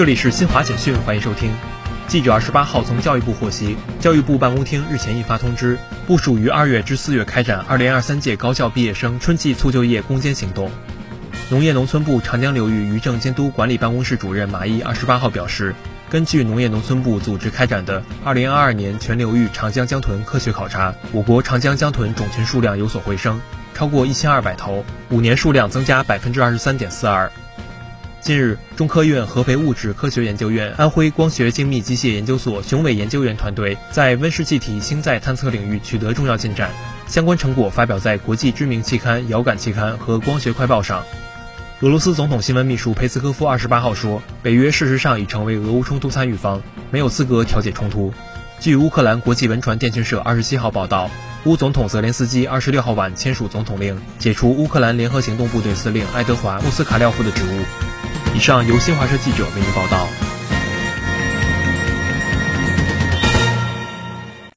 这里是新华简讯，欢迎收听。记者二十八号从教育部获悉，教育部办公厅日前印发通知，部署于二月至四月开展二零二三届高校毕业生春季促就业攻坚行动。农业农村部长江流域渔政监督管理办公室主任马毅二十八号表示，根据农业农村部组织开展的二零二二年全流域长江江豚科学考察，我国长江江豚种群数量有所回升，超过一千二百头，五年数量增加百分之二十三点四二。近日，中科院合肥物质科学研究院、安徽光学精密机械研究所雄伟研究员团队在温室气体星载探测领域取得重要进展，相关成果发表在国际知名期刊《遥感期刊》和《光学快报》上。俄罗斯总统新闻秘书佩斯科夫二十八号说，北约事实上已成为俄乌冲突参与方，没有资格调解冲突。据乌克兰国际文传电讯社二十七号报道，乌总统泽连斯基二十六号晚签署总统令，解除乌克兰联合行动部队司令爱德华·穆斯卡廖夫的职务。以上由新华社记者为您报道。